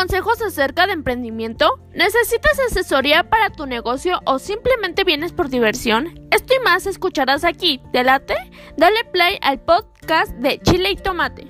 consejos acerca de emprendimiento? ¿Necesitas asesoría para tu negocio o simplemente vienes por diversión? Esto y más escucharás aquí. ¿Te late? Dale play al podcast de Chile y Tomate.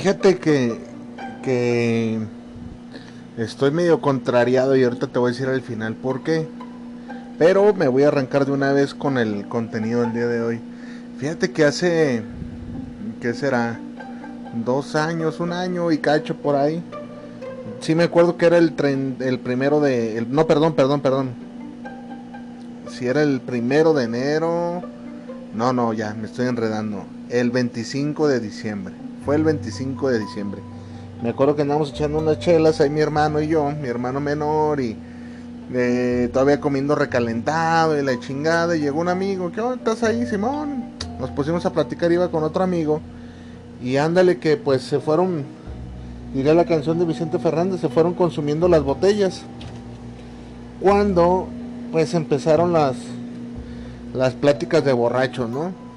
Fíjate que, que estoy medio contrariado y ahorita te voy a decir al final por qué. Pero me voy a arrancar de una vez con el contenido del día de hoy. Fíjate que hace, ¿qué será? Dos años, un año y cacho por ahí. Sí me acuerdo que era el, tren, el primero de... no, perdón, perdón, perdón. Si era el primero de enero... No, no, ya, me estoy enredando. El 25 de diciembre fue el 25 de diciembre. Me acuerdo que andamos echando unas chelas ahí mi hermano y yo, mi hermano menor, y eh, todavía comiendo recalentado y la chingada. Y llegó un amigo, ¿qué onda? ¿Estás ahí, Simón? Nos pusimos a platicar, iba con otro amigo. Y ándale que pues se fueron, diré la canción de Vicente Fernández, se fueron consumiendo las botellas. Cuando pues empezaron las, las pláticas de borrachos, ¿no?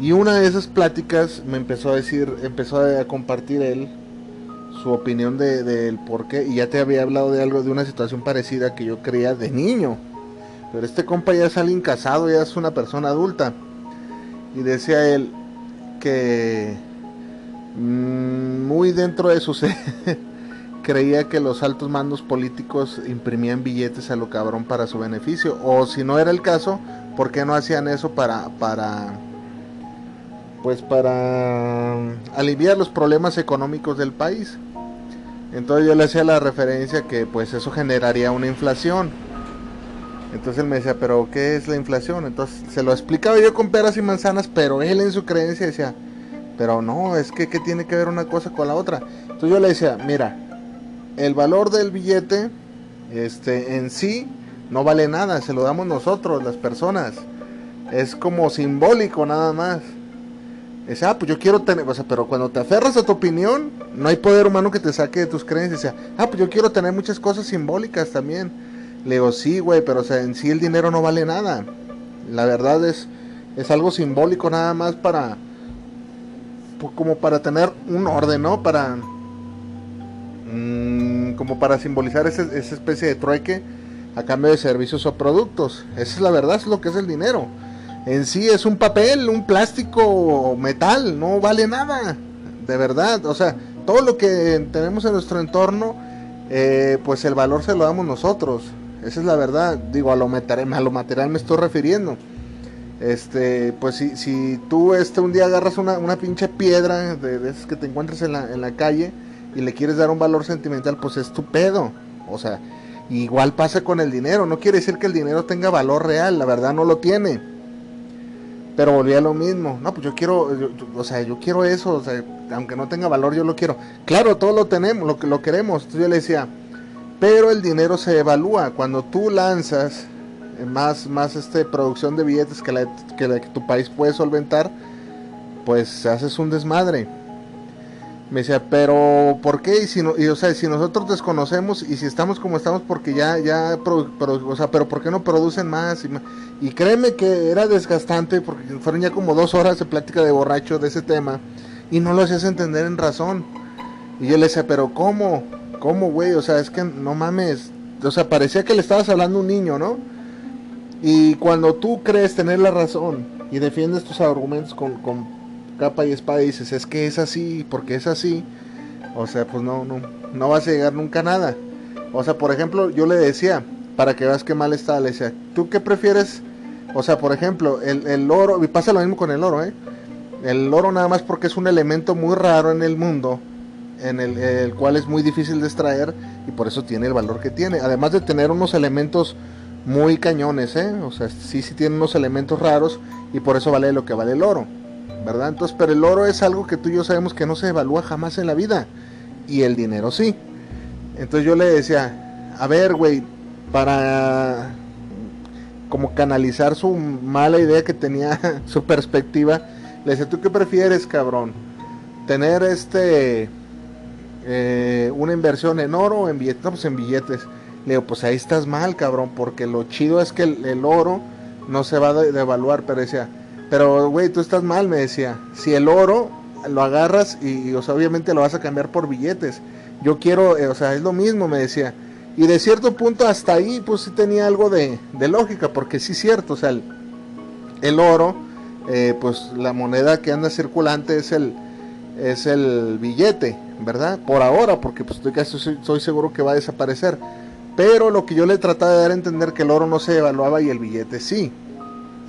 Y una de esas pláticas me empezó a decir, empezó a compartir él su opinión del de, por qué. Y ya te había hablado de algo, de una situación parecida que yo creía de niño. Pero este compa ya es alguien casado, ya es una persona adulta. Y decía él que mmm, muy dentro de su ser creía que los altos mandos políticos imprimían billetes a lo cabrón para su beneficio. O si no era el caso, ¿por qué no hacían eso para, para pues para aliviar los problemas económicos del país. Entonces yo le hacía la referencia que pues eso generaría una inflación. Entonces él me decía, pero ¿qué es la inflación? Entonces se lo explicaba yo con peras y manzanas, pero él en su creencia decía, pero no, es que ¿qué tiene que ver una cosa con la otra? Entonces yo le decía, mira, el valor del billete este, en sí no vale nada, se lo damos nosotros, las personas. Es como simbólico nada más. Dice, ah, pues yo quiero tener, o sea, pero cuando te aferras a tu opinión, no hay poder humano que te saque de tus creencias. Dice, ah, pues yo quiero tener muchas cosas simbólicas también. Le digo, sí, güey, pero o sea, en sí el dinero no vale nada. La verdad es, es algo simbólico nada más para, pues, como para tener un orden, ¿no? Para, mmm, como para simbolizar esa especie de trueque a cambio de servicios o productos. Esa es la verdad, es lo que es el dinero en sí es un papel, un plástico, metal, no vale nada, de verdad. O sea, todo lo que tenemos en nuestro entorno, eh, pues el valor se lo damos nosotros. Esa es la verdad. Digo, a lo, material, a lo material me estoy refiriendo. Este, pues si, si tú este, un día agarras una, una pinche piedra de, de esas que te encuentras en la, en la calle y le quieres dar un valor sentimental, pues es tu pedo. O sea, igual pasa con el dinero. No quiere decir que el dinero tenga valor real, la verdad no lo tiene pero volvía lo mismo. No, pues yo quiero, o sea, yo quiero eso, o sea, aunque no tenga valor, yo lo quiero. Claro, todo lo tenemos, lo lo queremos. Entonces yo le decía, pero el dinero se evalúa cuando tú lanzas más, más este producción de billetes que la, que que tu país puede solventar, pues haces un desmadre. Me decía, pero ¿por qué? Y si, no, y, o sea, si nosotros desconocemos y si estamos como estamos porque ya, ya, o sea, pero ¿por qué no producen más? Y, y, créeme que era desgastante porque fueron ya como dos horas de plática de borracho de ese tema y no lo hacías entender en razón. Y yo le decía, pero ¿cómo? ¿Cómo, güey? O sea, es que no mames. O sea, parecía que le estabas hablando a un niño, ¿no? Y cuando tú crees tener la razón y defiendes tus argumentos con, con capa y espada y dices, es que es así, porque es así, o sea, pues no, no, no vas a llegar nunca a nada. O sea, por ejemplo, yo le decía, para que veas qué mal está, le decía, ¿tú qué prefieres? O sea, por ejemplo, el, el oro, y pasa lo mismo con el oro, ¿eh? El oro nada más porque es un elemento muy raro en el mundo, en el, el, cual es muy difícil de extraer y por eso tiene el valor que tiene. Además de tener unos elementos muy cañones, ¿eh? O sea, sí, sí tiene unos elementos raros y por eso vale lo que vale el oro, ¿verdad? Entonces, pero el oro es algo que tú y yo sabemos que no se evalúa jamás en la vida y el dinero sí. Entonces yo le decía, a ver, güey, para como canalizar su mala idea que tenía, su perspectiva, le decía, ¿tú qué prefieres, cabrón? Tener este eh, una inversión en oro o en billetes, no, pues en billetes. Le digo, pues ahí estás mal, cabrón, porque lo chido es que el, oro no se va a devaluar, pero decía, pero güey, tú estás mal, me decía, si el oro lo agarras y, o sea, obviamente lo vas a cambiar por billetes. Yo quiero, eh, o sea, es lo mismo, me decía. Y de cierto punto hasta ahí, pues sí tenía algo de, lógica, porque sí es cierto, o sea, el, oro, eh, pues la moneda que anda circulante es el, es el billete, ¿verdad? Por ahora, porque pues estoy, casi, estoy seguro que va a desaparecer. Pero lo que yo le trataba de dar a entender que el oro no se evaluaba y el billete sí.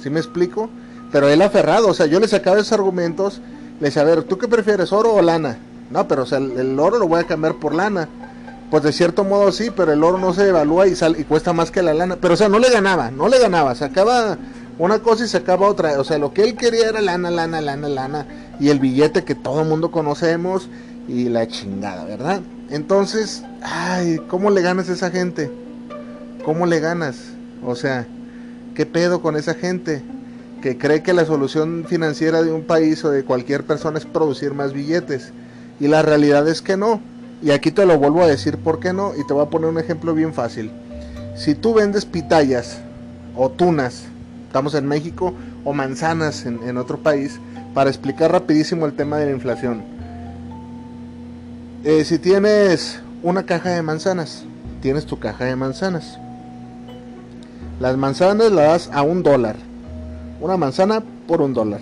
¿Sí me explico? Pero él aferrado, o sea, yo le sacaba esos argumentos, le decía, a ver, ¿tú qué prefieres, oro o lana? No, pero o sea, el, oro lo voy a cambiar por lana. Pues de cierto modo sí, pero el oro no se evalúa y, sal, y cuesta más que la lana. Pero o sea, no le ganaba, no le ganaba, sacaba una cosa y sacaba otra. O sea, lo que él quería era lana, lana, lana, lana. Y el billete que todo el mundo conocemos y la chingada, ¿verdad? Entonces, ay, ¿cómo le ganas a esa gente? ¿Cómo le ganas? O sea, ¿qué pedo con esa gente que cree que la solución financiera de un país o de cualquier persona es producir más billetes? Y la realidad es que no. Y aquí te lo vuelvo a decir por qué no. Y te voy a poner un ejemplo bien fácil. Si tú vendes pitayas o tunas, estamos en México, o manzanas en, otro país, para explicar rapidísimo el tema de la inflación eh, si tienes una caja de manzanas, tienes tu caja de manzanas. Las manzanas las das a un dólar. Una manzana por un dólar.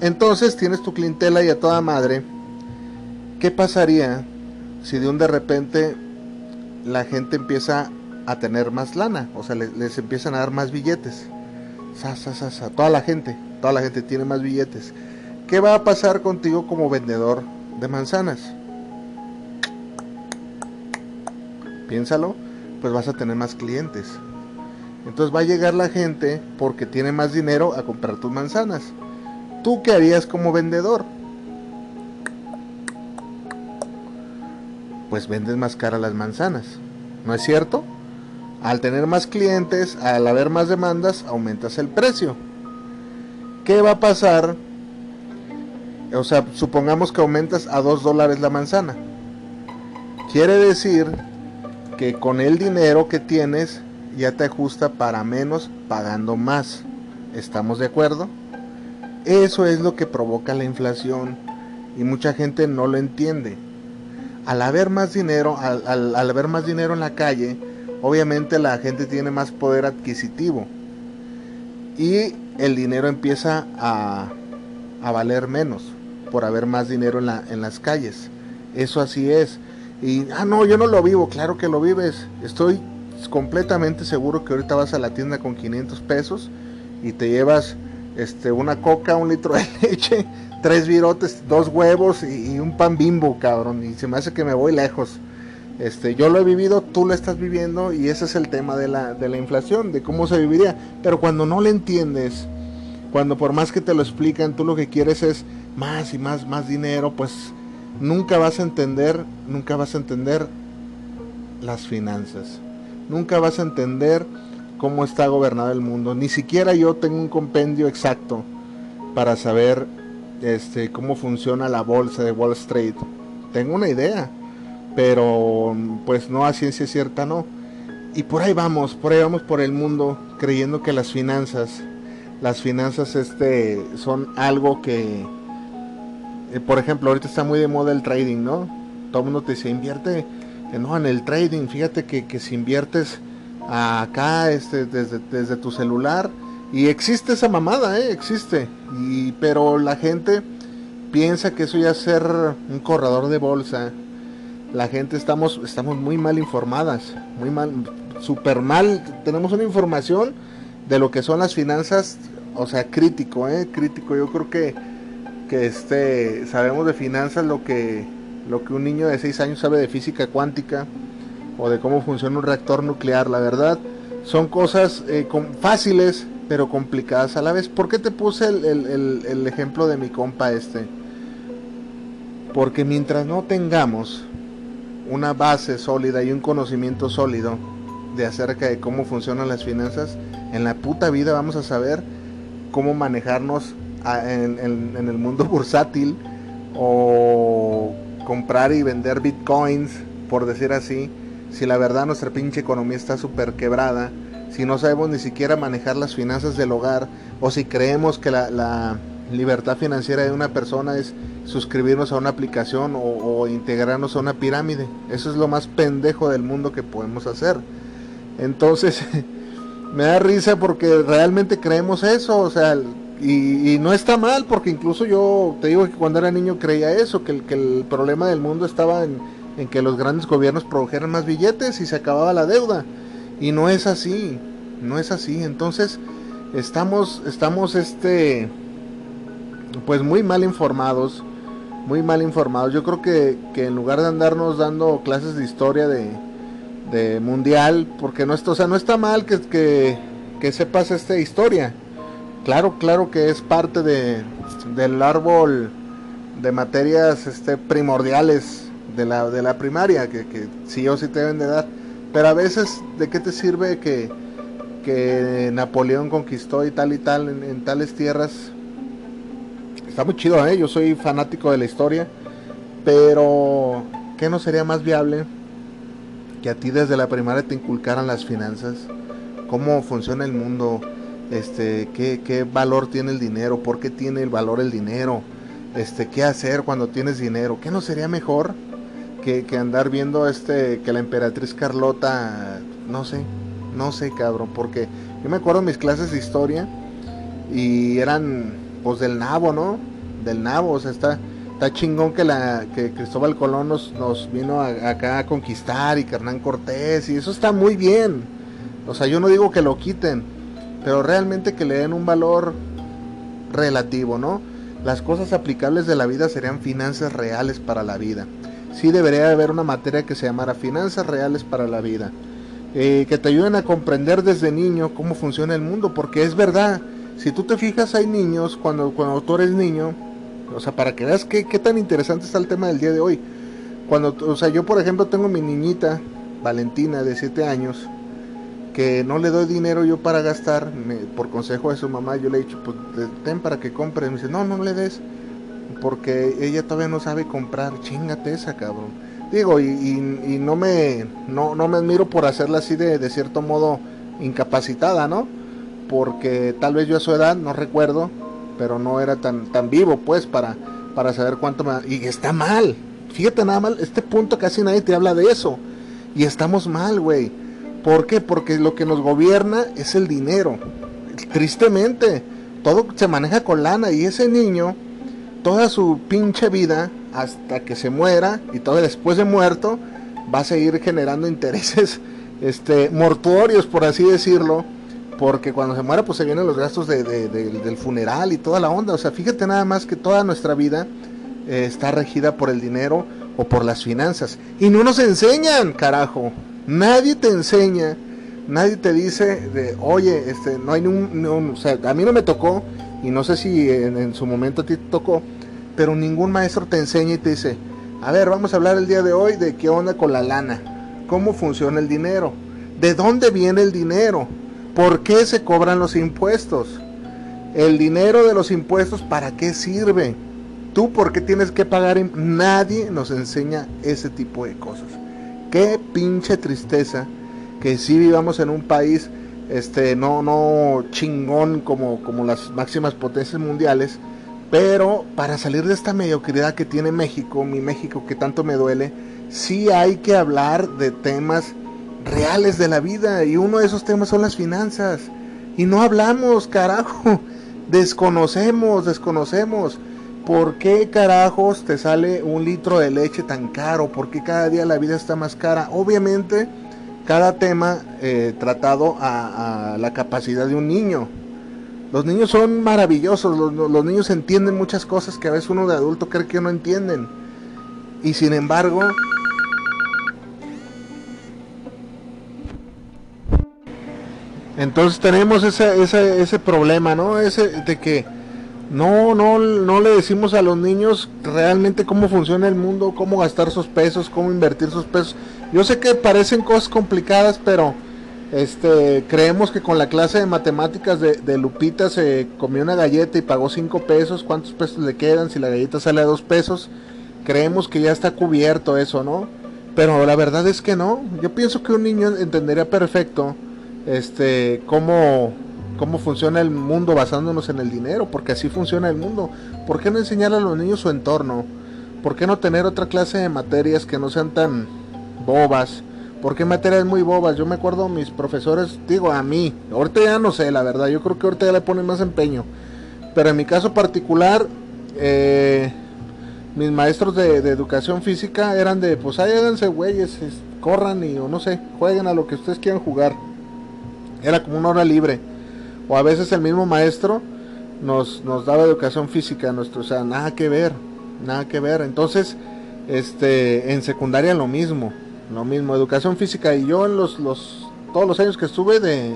Entonces tienes tu clientela y a toda madre. ¿Qué pasaría si de un de repente la gente empieza a tener más lana? O sea, les, empiezan a dar más billetes. Sa, sa, sa, Toda la gente, toda la gente tiene más billetes. ¿Qué va a pasar contigo como vendedor de manzanas. Piénsalo, pues vas a tener más clientes. Entonces va a llegar la gente porque tiene más dinero a comprar tus manzanas. ¿Tú qué harías como vendedor? Pues vendes más cara las manzanas. ¿No es cierto? Al tener más clientes, al haber más demandas, aumentas el precio. ¿Qué va a pasar o sea, supongamos que aumentas a 2 dólares la manzana. Quiere decir que con el dinero que tienes ya te ajusta para menos pagando más. ¿Estamos de acuerdo? Eso es lo que provoca la inflación y mucha gente no lo entiende. Al haber más dinero, al, haber más dinero en la calle, obviamente la gente tiene más poder adquisitivo y el dinero empieza a, a valer menos por haber más dinero en, la, en las calles. Eso así es. Y, ah, no, yo no lo vivo, claro que lo vives. Estoy completamente seguro que ahorita vas a la tienda con 500 pesos y te llevas este, una coca, un litro de leche, tres virotes, dos huevos y, un pan bimbo, cabrón. Y se me hace que me voy lejos. Este, yo lo he vivido, tú lo estás viviendo y ese es el tema de la, de la inflación, de cómo se viviría. Pero cuando no le entiendes, cuando por más que te lo explican, tú lo que quieres es más y más, más dinero, pues nunca vas a entender, nunca vas a entender las finanzas. Nunca vas a entender cómo está gobernado el mundo. Ni siquiera yo tengo un compendio exacto para saber este, cómo funciona la bolsa de Wall Street. Tengo una idea, pero pues no a ciencia cierta no. Y por ahí vamos, por ahí vamos por el mundo creyendo que las finanzas, las finanzas este, son algo que, eh, por ejemplo, ahorita está muy de moda el trading, ¿no? Todo el mundo te dice, invierte no, en el trading. Fíjate que, si inviertes acá este, desde, tu celular, y existe esa mamada, ¿eh? Existe. Y, pero la gente piensa que eso ya es ser un corredor de bolsa. La gente estamos, estamos muy mal informadas, muy mal, súper mal. Tenemos una información de lo que son las finanzas, o sea, crítico, ¿eh? Crítico. Yo creo que que este, sabemos de finanzas lo que, lo que un niño de 6 años sabe de física cuántica, o de cómo funciona un reactor nuclear, la verdad. Son cosas eh, fáciles, pero complicadas a la vez. ¿Por qué te puse el, ejemplo de mi compa este? Porque mientras no tengamos una base sólida y un conocimiento sólido de acerca de cómo funcionan las finanzas, en la puta vida vamos a saber cómo manejarnos en, en el mundo bursátil o comprar y vender bitcoins, por decir así, si la verdad nuestra pinche economía está súper quebrada, si no sabemos ni siquiera manejar las finanzas del hogar, o si creemos que la, libertad financiera de una persona es suscribirnos a una aplicación o, integrarnos a una pirámide. Eso es lo más pendejo del mundo que podemos hacer. Entonces, me da risa porque realmente creemos eso, o sea, y, no está mal, porque incluso yo te digo que cuando era niño creía eso, que el, que el problema del mundo estaba en, en que los grandes gobiernos produjeran más billetes y se acababa la deuda. Y no es así, no es así. Entonces, estamos, estamos este, pues muy mal informados, muy mal informados. Yo creo que, que en lugar de andarnos dando clases de historia de, mundial, porque no, está, o sea, no está mal que, que sepas esta historia. Claro, claro que es parte de, del árbol de materias este, primordiales de la, de la primaria, que, que sí o sí te deben de dar. Pero a veces, ¿de qué te sirve que, que Napoleón conquistó y tal y tal en, tales tierras? Está muy chido, ¿eh? Yo soy fanático de la historia. Pero, ¿qué no sería más viable que a ti desde la primaria te inculcaran las finanzas? ¿Cómo funciona el mundo? Este, ¿qué, qué valor tiene el dinero? ¿Por qué tiene el valor el dinero? Este, ¿Qué hacer cuando tienes dinero? ¿Qué no sería mejor? que, andar viendo este que la emperatriz Carlota, no sé, no sé, cabrón, porque yo me acuerdo mis clases de historia y eran pues del nabo, ¿no? Del nabo, o sea, está está chingón que la que Cristóbal Colón nos, nos vino acá a conquistar y que Hernán Cortés y eso está muy bien. O sea, yo no digo que lo quiten, pero realmente que le den un valor relativo, ¿no? Las cosas aplicables de la vida serían finanzas reales para la vida sí debería haber una materia que se llamara Finanzas Reales para la Vida. Eh, que te ayuden a comprender desde niño cómo funciona el mundo, porque es verdad, si tú te fijas hay niños, cuando, cuando tú eres niño, o sea, para que veas qué, qué tan interesante está el tema del día de hoy. Cuando, o sea, yo por ejemplo tengo mi niñita, Valentina, de 7 años, que no le doy dinero yo para gastar, por consejo de su mamá, yo le he dicho, pues ten para que compre, me dice, no, no le des porque ella todavía no sabe comprar, chingate esa cabrón. Digo, y, y, no me no, no, me admiro por hacerla así de, de cierto modo incapacitada, ¿no? Porque tal vez yo a su edad, no recuerdo, pero no era tan, tan vivo pues para, para saber cuánto me... Y está mal, fíjate nada mal, este punto casi nadie te habla de eso. Y estamos mal, güey. ¿Por qué? Porque lo que nos gobierna es el dinero. Tristemente, todo se maneja con lana y ese niño toda su pinche vida hasta que se muera y todo después de muerto va a seguir generando intereses este mortuorios por así decirlo porque cuando se muera pues se vienen los gastos de, del funeral y toda la onda o sea fíjate nada más que toda nuestra vida eh, está regida por el dinero o por las finanzas y no nos enseñan carajo nadie te enseña nadie te dice de oye este no hay un, o sea a mí no me tocó y no sé si en, su momento a ti te tocó, pero ningún maestro te enseña y te dice, a ver, vamos a hablar el día de hoy de qué onda con la lana, cómo funciona el dinero, de dónde viene el dinero, por qué se cobran los impuestos, el dinero de los impuestos, ¿para qué sirve? ¿Tú por qué tienes que pagar? Nadie nos enseña ese tipo de cosas. Qué pinche tristeza que si vivamos en un país este, no, no chingón como, como las máximas potencias mundiales, pero para salir de esta mediocridad que tiene México, mi México que tanto me duele, sí hay que hablar de temas reales de la vida y uno de esos temas son las finanzas. Y no hablamos, carajo, desconocemos, desconocemos. ¿Por qué carajos te sale un litro de leche tan caro? ¿Por qué cada día la vida está más cara? Obviamente, cada tema eh, tratado a, la capacidad de un niño. Los niños son maravillosos, los, niños entienden muchas cosas que a veces uno de adulto cree que no entienden. Y sin embargo... Entonces tenemos ese, ese, ese problema, ¿no? Ese de que no, no, no le decimos a los niños realmente cómo funciona el mundo, cómo gastar sus pesos, cómo invertir sus pesos. Yo sé que parecen cosas complicadas, pero este, creemos que con la clase de matemáticas de, Lupita se comió una galleta y pagó 5 pesos, ¿cuántos pesos le quedan si la galleta sale a 2 pesos? Creemos que ya está cubierto eso, ¿no? Pero la verdad es que no. Yo pienso que un niño entendería perfecto este cómo cómo funciona el mundo basándonos en el dinero, porque así funciona el mundo. ¿Por qué no enseñar a los niños su entorno? ¿Por qué no tener otra clase de materias que no sean tan bobas? ¿Por qué materias muy bobas? Yo me acuerdo mis profesores, digo a mí, ahorita ya no sé, la verdad, yo creo que ahorita ya le ponen más empeño. Pero en mi caso particular, eh, mis maestros de, educación física eran de, pues ahí háganse güeyes, corran y o no sé, jueguen a lo que ustedes quieran jugar. Era como una hora libre. O a veces el mismo maestro nos, nos daba educación física, nuestro, o sea, nada que ver, nada que ver. Entonces, este, en secundaria lo mismo lo mismo, educación física. Y yo en los, los todos los años que estuve de,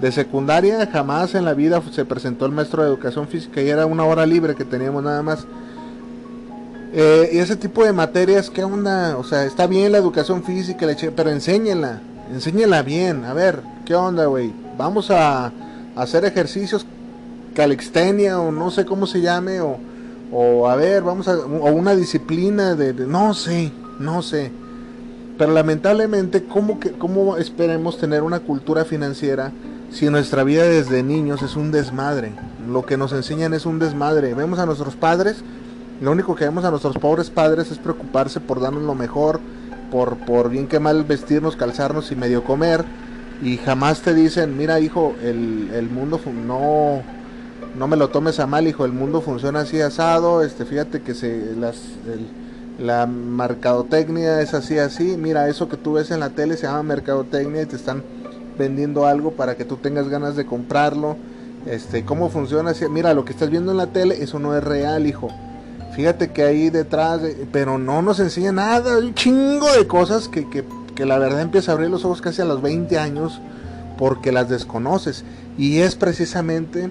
de secundaria, jamás en la vida se presentó el maestro de educación física y era una hora libre que teníamos nada más. Eh, y ese tipo de materias, ¿qué onda? O sea, está bien la educación física, pero enséñela, enséñela bien. A ver, ¿qué onda, güey? Vamos a, hacer ejercicios calixtenia o no sé cómo se llame, o, o a ver, vamos a, o una disciplina de no sé, no sé. Pero lamentablemente, ¿cómo, que, ¿cómo esperemos tener una cultura financiera si nuestra vida desde niños es un desmadre? Lo que nos enseñan es un desmadre. Vemos a nuestros padres, lo único que vemos a nuestros pobres padres es preocuparse por darnos lo mejor, por, por bien que mal vestirnos, calzarnos y medio comer. Y jamás te dicen, mira hijo, el, el mundo no, no me lo tomes a mal, hijo, el mundo funciona así asado, este, fíjate que se, las, la mercadotecnia es así, así. Mira, eso que tú ves en la tele se llama mercadotecnia y te están vendiendo algo para que tú tengas ganas de comprarlo. Este, ¿cómo funciona? Mira, lo que estás viendo en la tele, eso no es real, hijo. Fíjate que ahí detrás, pero no nos enseña nada, un chingo de cosas que, que, que la verdad empieza a abrir los ojos casi a los 20 años porque las desconoces. Y es precisamente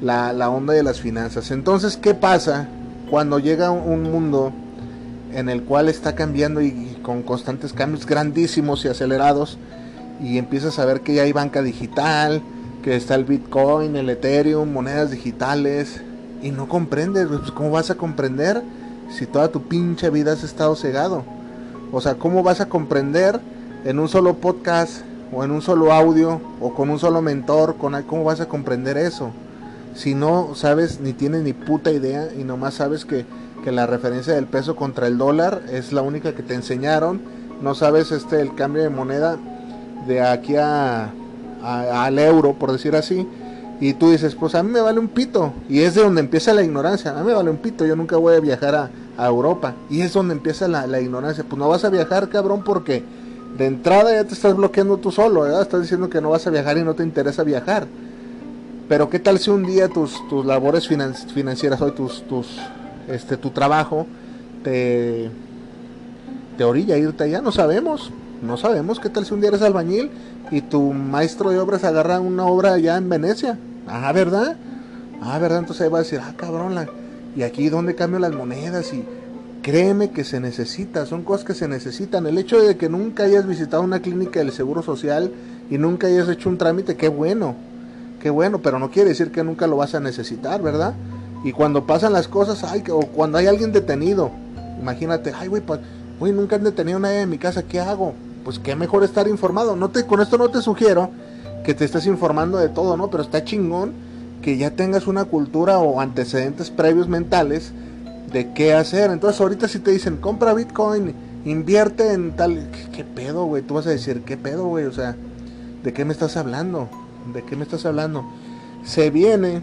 la, la onda de las finanzas. Entonces, ¿qué pasa cuando llega un mundo en el cual está cambiando y, con constantes cambios grandísimos y acelerados y empiezas a ver que ya hay banca digital, que está el Bitcoin, el Ethereum, monedas digitales y no comprendes, pues ¿cómo vas a comprender si toda tu pinche vida has estado cegado? O sea, ¿cómo vas a comprender en un solo podcast o en un solo audio o con un solo mentor, con cómo vas a comprender eso? Si no sabes ni tienes ni puta idea y nomás sabes que que la referencia del peso contra el dólar es la única que te enseñaron. No sabes este el cambio de moneda de aquí a, al euro, por decir así. Y tú dices, pues a mí me vale un pito. Y es de donde empieza la ignorancia. A mí me vale un pito. Yo nunca voy a viajar a, Europa. Y es donde empieza la, ignorancia. Pues no vas a viajar, cabrón, porque de entrada ya te estás bloqueando tú solo. Estás diciendo que no vas a viajar y no te interesa viajar. Pero qué tal si un día tus, tus labores financieras, hoy tus, tus este tu trabajo te, te orilla a irte allá, no sabemos, no sabemos qué tal si un día eres albañil y tu maestro de obras agarra una obra allá en Venecia, ah, ¿verdad? Ah, ¿verdad? Entonces ahí va a decir, ah, cabrón, y aquí donde cambio las monedas y créeme que se necesita, son cosas que se necesitan. El hecho de que nunca hayas visitado una clínica del Seguro Social y nunca hayas hecho un trámite, qué bueno, qué bueno, pero no quiere decir que nunca lo vas a necesitar, ¿verdad? Y cuando pasan las cosas, ay, o cuando hay alguien detenido, imagínate, ay, güey, pues, nunca han detenido a nadie en mi casa, ¿qué hago? Pues qué mejor estar informado. No te, con esto no te sugiero que te estés informando de todo, ¿no? Pero está chingón que ya tengas una cultura o antecedentes previos mentales de qué hacer. Entonces ahorita si te dicen, compra Bitcoin, invierte en tal... ¿Qué, pedo, güey? Tú vas a decir, ¿qué pedo, güey? O sea, ¿de qué me estás hablando? ¿De qué me estás hablando? Se viene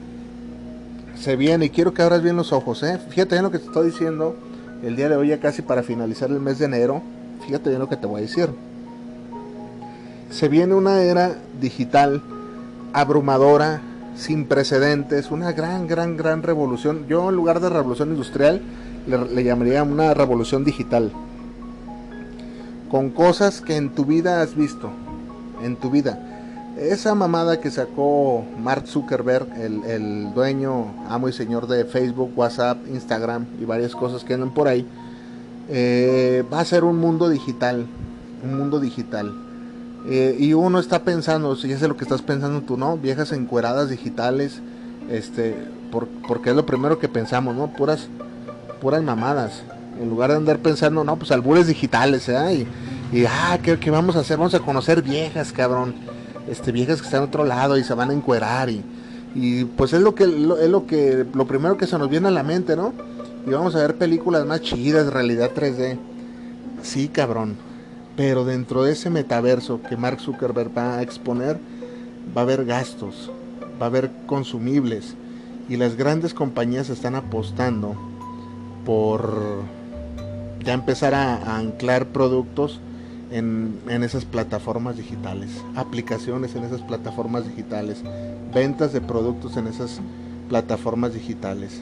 se viene y quiero que abras bien los ojos, ¿eh? Fíjate bien lo que te estoy diciendo el día de hoy, ya casi para finalizar el mes de enero. Fíjate bien lo que te voy a decir. Se viene una era digital abrumadora, sin precedentes, una gran, gran, gran revolución. Yo en lugar de revolución industrial le, llamaría una revolución digital. Con cosas que en tu vida has visto, en tu vida esa mamada que sacó Mark Zuckerberg, el, el, dueño, amo y señor de Facebook, WhatsApp, Instagram y varias cosas que andan por ahí, eh, va a ser un mundo digital, un mundo digital. Eh, y uno está pensando, si es lo que estás pensando tú, ¿no? Viejas encueradas digitales, este, porque es lo primero que pensamos, ¿no? Puras, puras mamadas. En lugar de andar pensando, no, pues albures digitales, ¿eh? Y, y ah, ¿qué, vamos a hacer? Vamos a conocer viejas, cabrón. Este, viejas que están en otro lado y se van a encuerar y, y pues es lo que, es lo que, lo primero que se nos viene a la mente, ¿no? Y vamos a ver películas más chidas, realidad 3D. Sí, cabrón. Pero dentro de ese metaverso que Mark Zuckerberg va a exponer, va a haber gastos, va a haber consumibles. Y las grandes compañías están apostando por ya empezar a, anclar productos en, en, esas plataformas digitales, aplicaciones en esas plataformas digitales, ventas de productos en esas plataformas digitales.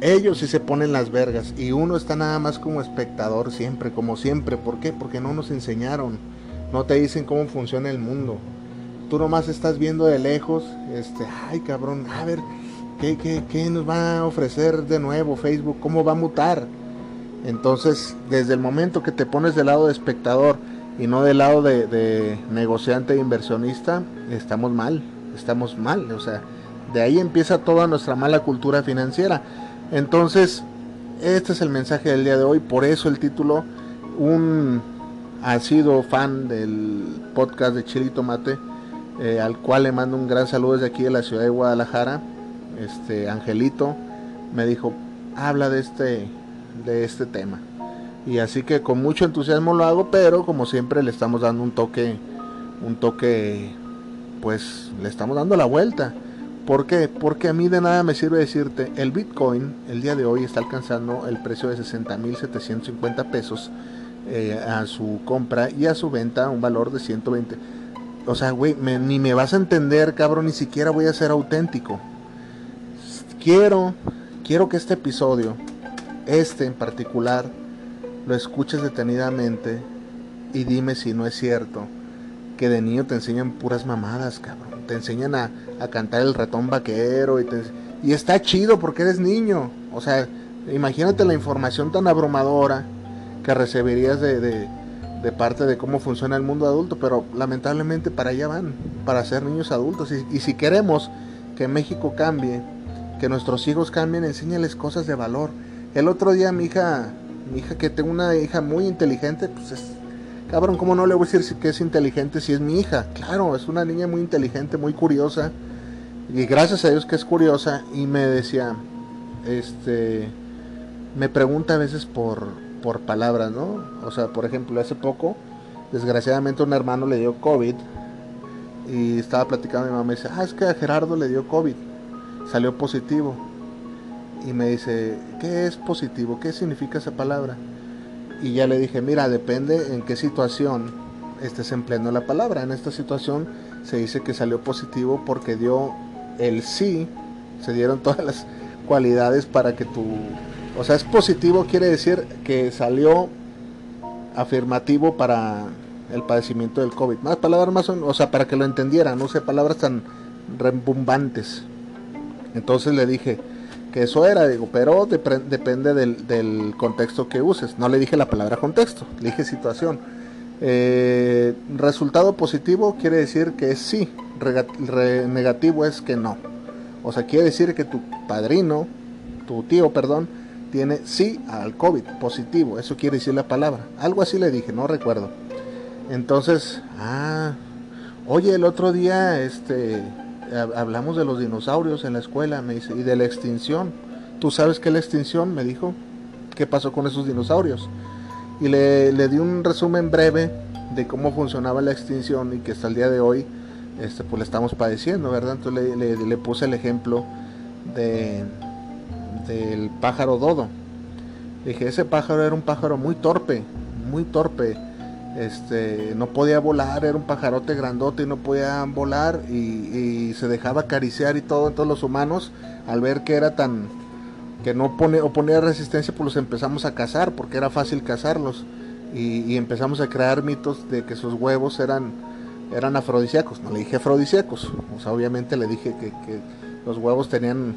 Ellos sí se ponen las vergas y uno está nada más como espectador siempre, como siempre. ¿Por qué? Porque no nos enseñaron, no te dicen cómo funciona el mundo. Tú nomás estás viendo de lejos, este, ay cabrón, a ver, ¿qué, qué, qué nos va a ofrecer de nuevo Facebook? ¿Cómo va a mutar? Entonces, desde el momento que te pones del lado de espectador y no del lado de, de negociante e inversionista, estamos mal, estamos mal. O sea, de ahí empieza toda nuestra mala cultura financiera entonces, este es el mensaje del día de hoy, por eso el título, un ha sido fan del podcast de Chile y Tomate, eh, al cual le mando un gran saludo desde aquí de la ciudad de Guadalajara, este Angelito, me dijo, habla de este, de este tema. Y así que con mucho entusiasmo lo hago, pero como siempre le estamos dando un toque, un toque, pues le estamos dando la vuelta. ¿Por qué? Porque a mí de nada me sirve decirte, el Bitcoin el día de hoy está alcanzando el precio de 60.750 pesos eh, a su compra y a su venta un valor de 120. O sea, güey, ni me vas a entender, cabrón, ni siquiera voy a ser auténtico. Quiero, quiero que este episodio, este en particular, lo escuches detenidamente y dime si no es cierto que de niño te enseñan puras mamadas, cabrón te enseñan a, cantar el ratón vaquero y, y está chido porque eres niño. O sea, imagínate la información tan abrumadora que recibirías de, de, parte de cómo funciona el mundo adulto, pero lamentablemente para allá van, para ser niños adultos. Y, y si queremos que México cambie, que nuestros hijos cambien, enséñales cosas de valor. El otro día mi hija, mi hija que tengo una hija muy inteligente, pues es Cabrón, ¿cómo no le voy a decir que es inteligente si es mi hija? Claro, es una niña muy inteligente, muy curiosa. Y gracias a Dios que es curiosa. Y me decía, este, me pregunta a veces por, por palabras, ¿no? O sea, por ejemplo, hace poco, desgraciadamente un hermano le dio COVID. Y estaba platicando mi mamá y dice, ah, es que a Gerardo le dio COVID. Salió positivo. Y me dice, ¿qué es positivo? ¿Qué significa esa palabra? Y ya le dije, mira, depende en qué situación estés empleando la palabra. En esta situación se dice que salió positivo porque dio el sí, se dieron todas las cualidades para que tu... O sea, es positivo quiere decir que salió afirmativo para el padecimiento del COVID. Más palabras más, o sea, para que lo entendieran, no sé, palabras tan rebumbantes. Entonces le dije, que eso era, digo, pero depende del, contexto que uses. No le dije la palabra contexto, le dije situación. Eh, resultado positivo quiere decir que sí, negativo es que no. O sea, quiere decir que tu padrino, tu tío, perdón, tiene sí al COVID, positivo. Eso quiere decir la palabra. Algo así le dije, no recuerdo. Entonces, ah, oye, el otro día, este, hablamos de los dinosaurios en la escuela, me dice, y de la extinción. ¿Tú sabes qué es la extinción? Me dijo. ¿Qué pasó con esos dinosaurios? Y le, le di un resumen breve de cómo funcionaba la extinción y que hasta el día de hoy este, pues la estamos padeciendo, ¿verdad? Entonces le, le, le puse el ejemplo de, del pájaro dodo. Dije, ese pájaro era un pájaro muy torpe, muy torpe este no podía volar, era un pajarote grandote y no podía volar y, se dejaba acariciar y todo, todos los humanos al ver que era tan que no pone oponía resistencia pues los empezamos a cazar porque era fácil cazarlos y, empezamos a crear mitos de que sus huevos eran eran afrodisíacos. No le dije afrodisíacos, o sea, obviamente le dije que, que los huevos tenían,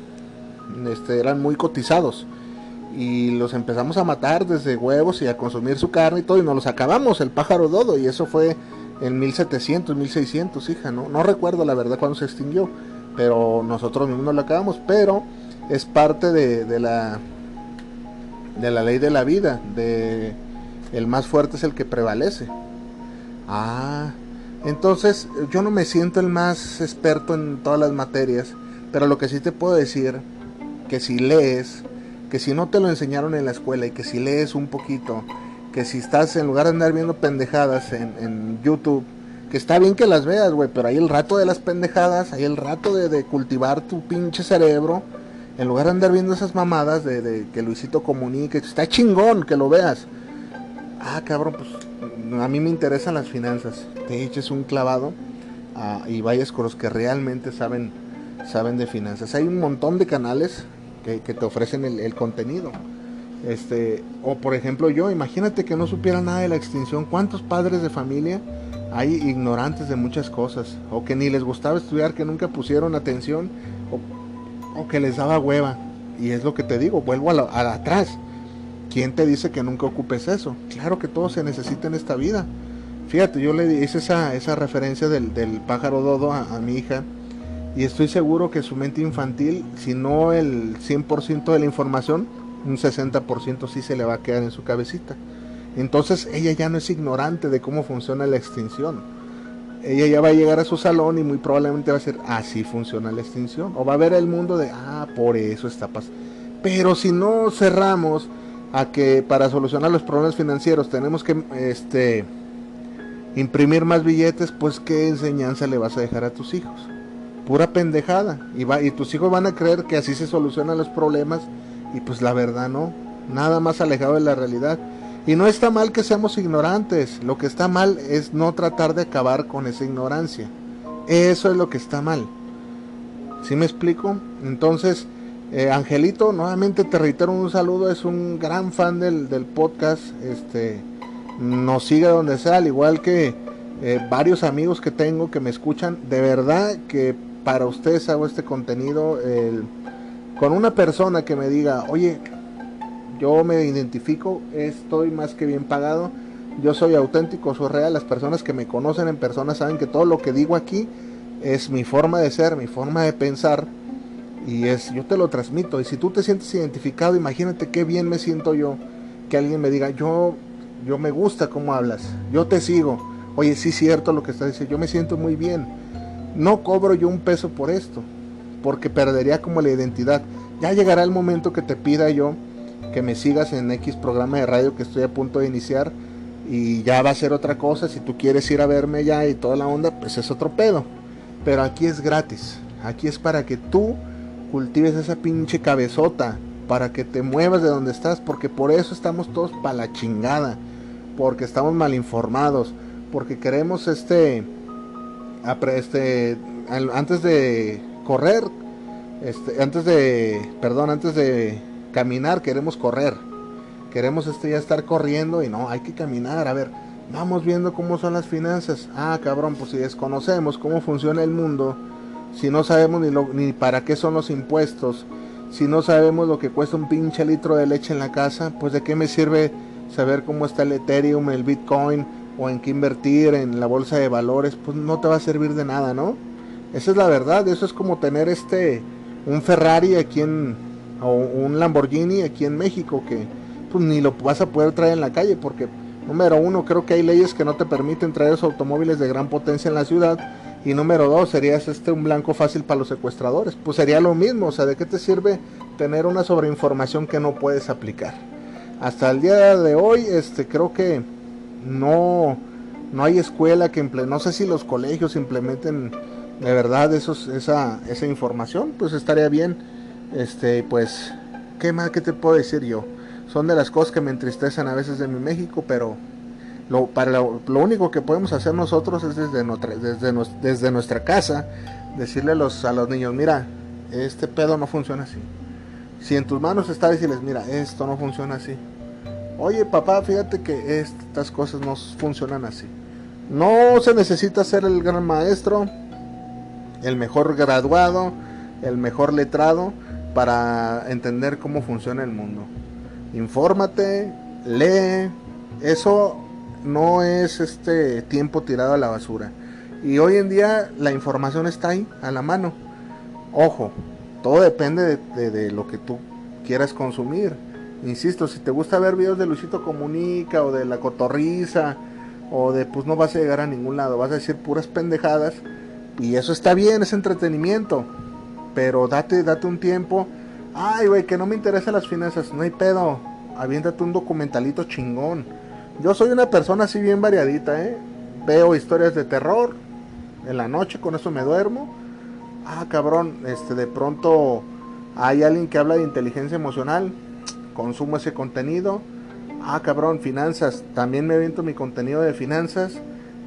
este, eran muy cotizados. Y los empezamos a matar desde huevos y a consumir su carne y todo, y nos los acabamos, el pájaro dodo, y eso fue en 1700, 1600, hija, ¿no? No recuerdo la verdad cuándo se extinguió, pero nosotros mismos nos lo acabamos, pero es parte de, de la de la ley de la vida, de el más fuerte es el que prevalece. Ah, entonces yo no me siento el más experto en todas las materias, pero lo que sí te puedo decir, que si lees, que si no te lo enseñaron en la escuela y que si lees un poquito, que si estás en lugar de andar viendo pendejadas en, YouTube, que está bien que las veas, güey, pero hay el rato de las pendejadas, hay el rato de, de cultivar tu pinche cerebro en lugar de andar viendo esas mamadas de, que Luisito comunique, está chingón que lo veas. Ah, cabrón, pues a mí me interesan las finanzas. Te eches un clavado ah, y vayas con los que realmente saben, saben de finanzas. Hay un montón de canales que, te ofrecen el, contenido. Este, o por ejemplo yo, imagínate que no supiera nada de la extinción. ¿Cuántos padres de familia hay ignorantes de muchas cosas? O que ni les gustaba estudiar, que nunca pusieron atención o que les daba hueva. Y es lo que te digo, vuelvo a, la, atrás. ¿Quién te dice que nunca ocupes eso? Claro que todo se necesita en esta vida. Fíjate, yo le hice esa, esa referencia del, pájaro dodo a, mi hija y estoy seguro que su mente infantil, si no el 100% de la información, un 60% sí se le va a quedar en su cabecita. Entonces ella ya no es ignorante de cómo funciona la extinción ella ya va a llegar a su salón y muy probablemente va a ser así funciona la extinción. O va a ver el mundo de, ah, por eso está pasando. Pero si no cerramos a que para solucionar los problemas financieros tenemos que este, imprimir más billetes, pues qué enseñanza le vas a dejar a tus hijos. Pura pendejada. Y, va, y tus hijos van a creer que así se solucionan los problemas y pues la verdad no. Nada más alejado de la realidad. Y no está mal que seamos ignorantes, lo que está mal es no tratar de acabar con esa ignorancia. Eso es lo que está mal. ¿Sí me explico? Entonces, eh, Angelito, nuevamente te reitero un saludo, es un gran fan del, podcast, este, nos sigue donde sea, al igual que eh, varios amigos que tengo que me escuchan, de verdad que para ustedes hago este contenido con una persona que me diga, oye, yo me identifico, estoy más que bien pagado, yo soy auténtico, soy real, las personas que me conocen en persona saben que todo lo que digo aquí es mi forma de ser, mi forma de pensar y es yo te lo transmito y si tú te sientes identificado, imagínate qué bien me siento yo que alguien me diga, "Yo yo me gusta cómo hablas, yo te sigo." Oye, sí es cierto lo que estás diciendo, yo me siento muy bien. No cobro yo un peso por esto, porque perdería como la identidad. Ya llegará el momento que te pida yo que me sigas en X programa de radio que estoy a punto de iniciar y ya va a ser otra cosa. Si tú quieres ir a verme ya y toda la onda, pues es otro pedo. Pero aquí es gratis. Aquí es para que tú cultives esa pinche cabezota. Para que te muevas de donde estás. Porque por eso estamos todos para la chingada. Porque estamos mal informados. Porque queremos este. Este. Antes de correr. Este, antes de. Perdón, antes de caminar, queremos correr. Queremos este ya estar corriendo y no, hay que caminar. A ver, vamos viendo cómo son las finanzas. Ah, cabrón, pues si desconocemos cómo funciona el mundo, si no sabemos ni, lo, ni para qué son los impuestos, si no sabemos lo que cuesta un pinche litro de leche en la casa, pues de qué me sirve saber cómo está el Ethereum, el Bitcoin o en qué invertir en la bolsa de valores, pues no te va a servir de nada, ¿no? Esa es la verdad, eso es como tener este un Ferrari aquí en o un Lamborghini aquí en México que pues ni lo vas a poder traer en la calle porque número uno creo que hay leyes que no te permiten traer esos automóviles de gran potencia en la ciudad y número dos serías este un blanco fácil para los secuestradores pues sería lo mismo o sea de qué te sirve tener una sobreinformación que no puedes aplicar hasta el día de hoy este creo que no no hay escuela que no sé si los colegios implementen de verdad esos, esa, esa información pues estaría bien este, pues, ¿qué más que te puedo decir yo? Son de las cosas que me entristecen a veces de mi México, pero lo, para lo, único que podemos hacer nosotros es desde nuestra, desde, desde nuestra casa decirle a los, a los niños, mira, este pedo no funciona así. Si en tus manos está decirles, mira, esto no funciona así. Oye, papá, fíjate que estas cosas no funcionan así. No se necesita ser el gran maestro, el mejor graduado, el mejor letrado para entender cómo funciona el mundo. Infórmate, lee, eso no es este tiempo tirado a la basura. Y hoy en día la información está ahí, a la mano. Ojo, todo depende de, de lo que tú quieras consumir. Insisto, si te gusta ver videos de Luisito Comunica o de La Cotorriza o de pues no vas a llegar a ningún lado, vas a decir puras pendejadas y eso está bien, es entretenimiento, pero date, date un tiempo. Ay, güey, que no me interesan las finanzas, no hay pedo, aviéntate un documentalito chingón. Yo soy una persona así bien variadita, ¿eh? Veo historias de terror en la noche, con eso me duermo. Ah, cabrón, este de pronto hay alguien que habla de inteligencia emocional, consumo ese contenido ah, cabrón, finanzas, también me aviento mi contenido de finanzas.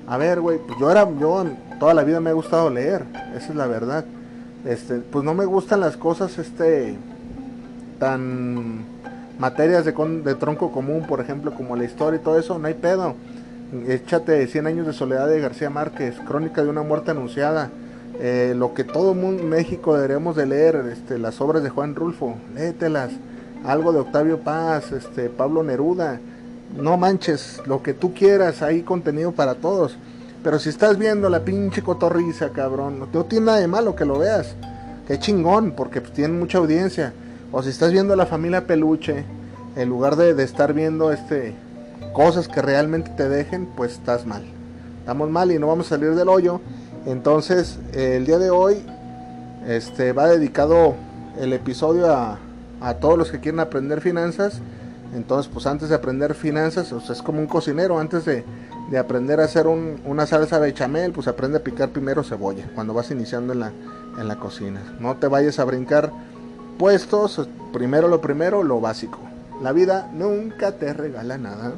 A ver, güey, pues yo era, yo toda la vida me ha gustado leer, esa es la verdad. Este, pues no me gustan las cosas, este, tan materias de, de tronco común, por ejemplo, como la historia y todo eso, no hay pedo. Échate 100 años de soledad de García Márquez, Crónica de una muerte anunciada, eh, lo que todo mundo México deberíamos de leer, este, las obras de Juan Rulfo, léetelas algo de Octavio Paz, este, Pablo Neruda, no manches, lo que tú quieras, hay contenido para todos. Pero si estás viendo la pinche cotorriza, cabrón, no tiene nada de malo que lo veas. Qué chingón, porque pues, tiene mucha audiencia. O si estás viendo la familia Peluche, en lugar de, estar viendo este cosas que realmente te dejen, pues estás mal. Estamos mal y no vamos a salir del hoyo. Entonces, el día de hoy este va dedicado el episodio a, a todos los que quieren aprender finanzas. Entonces, pues antes de aprender finanzas, o sea, es como un cocinero, antes de, aprender a hacer una salsa bechamel, pues aprende a picar primero cebolla, cuando vas iniciando en la, en la cocina. No te vayas a brincar puestos, primero lo primero, lo básico. La vida nunca te regala nada.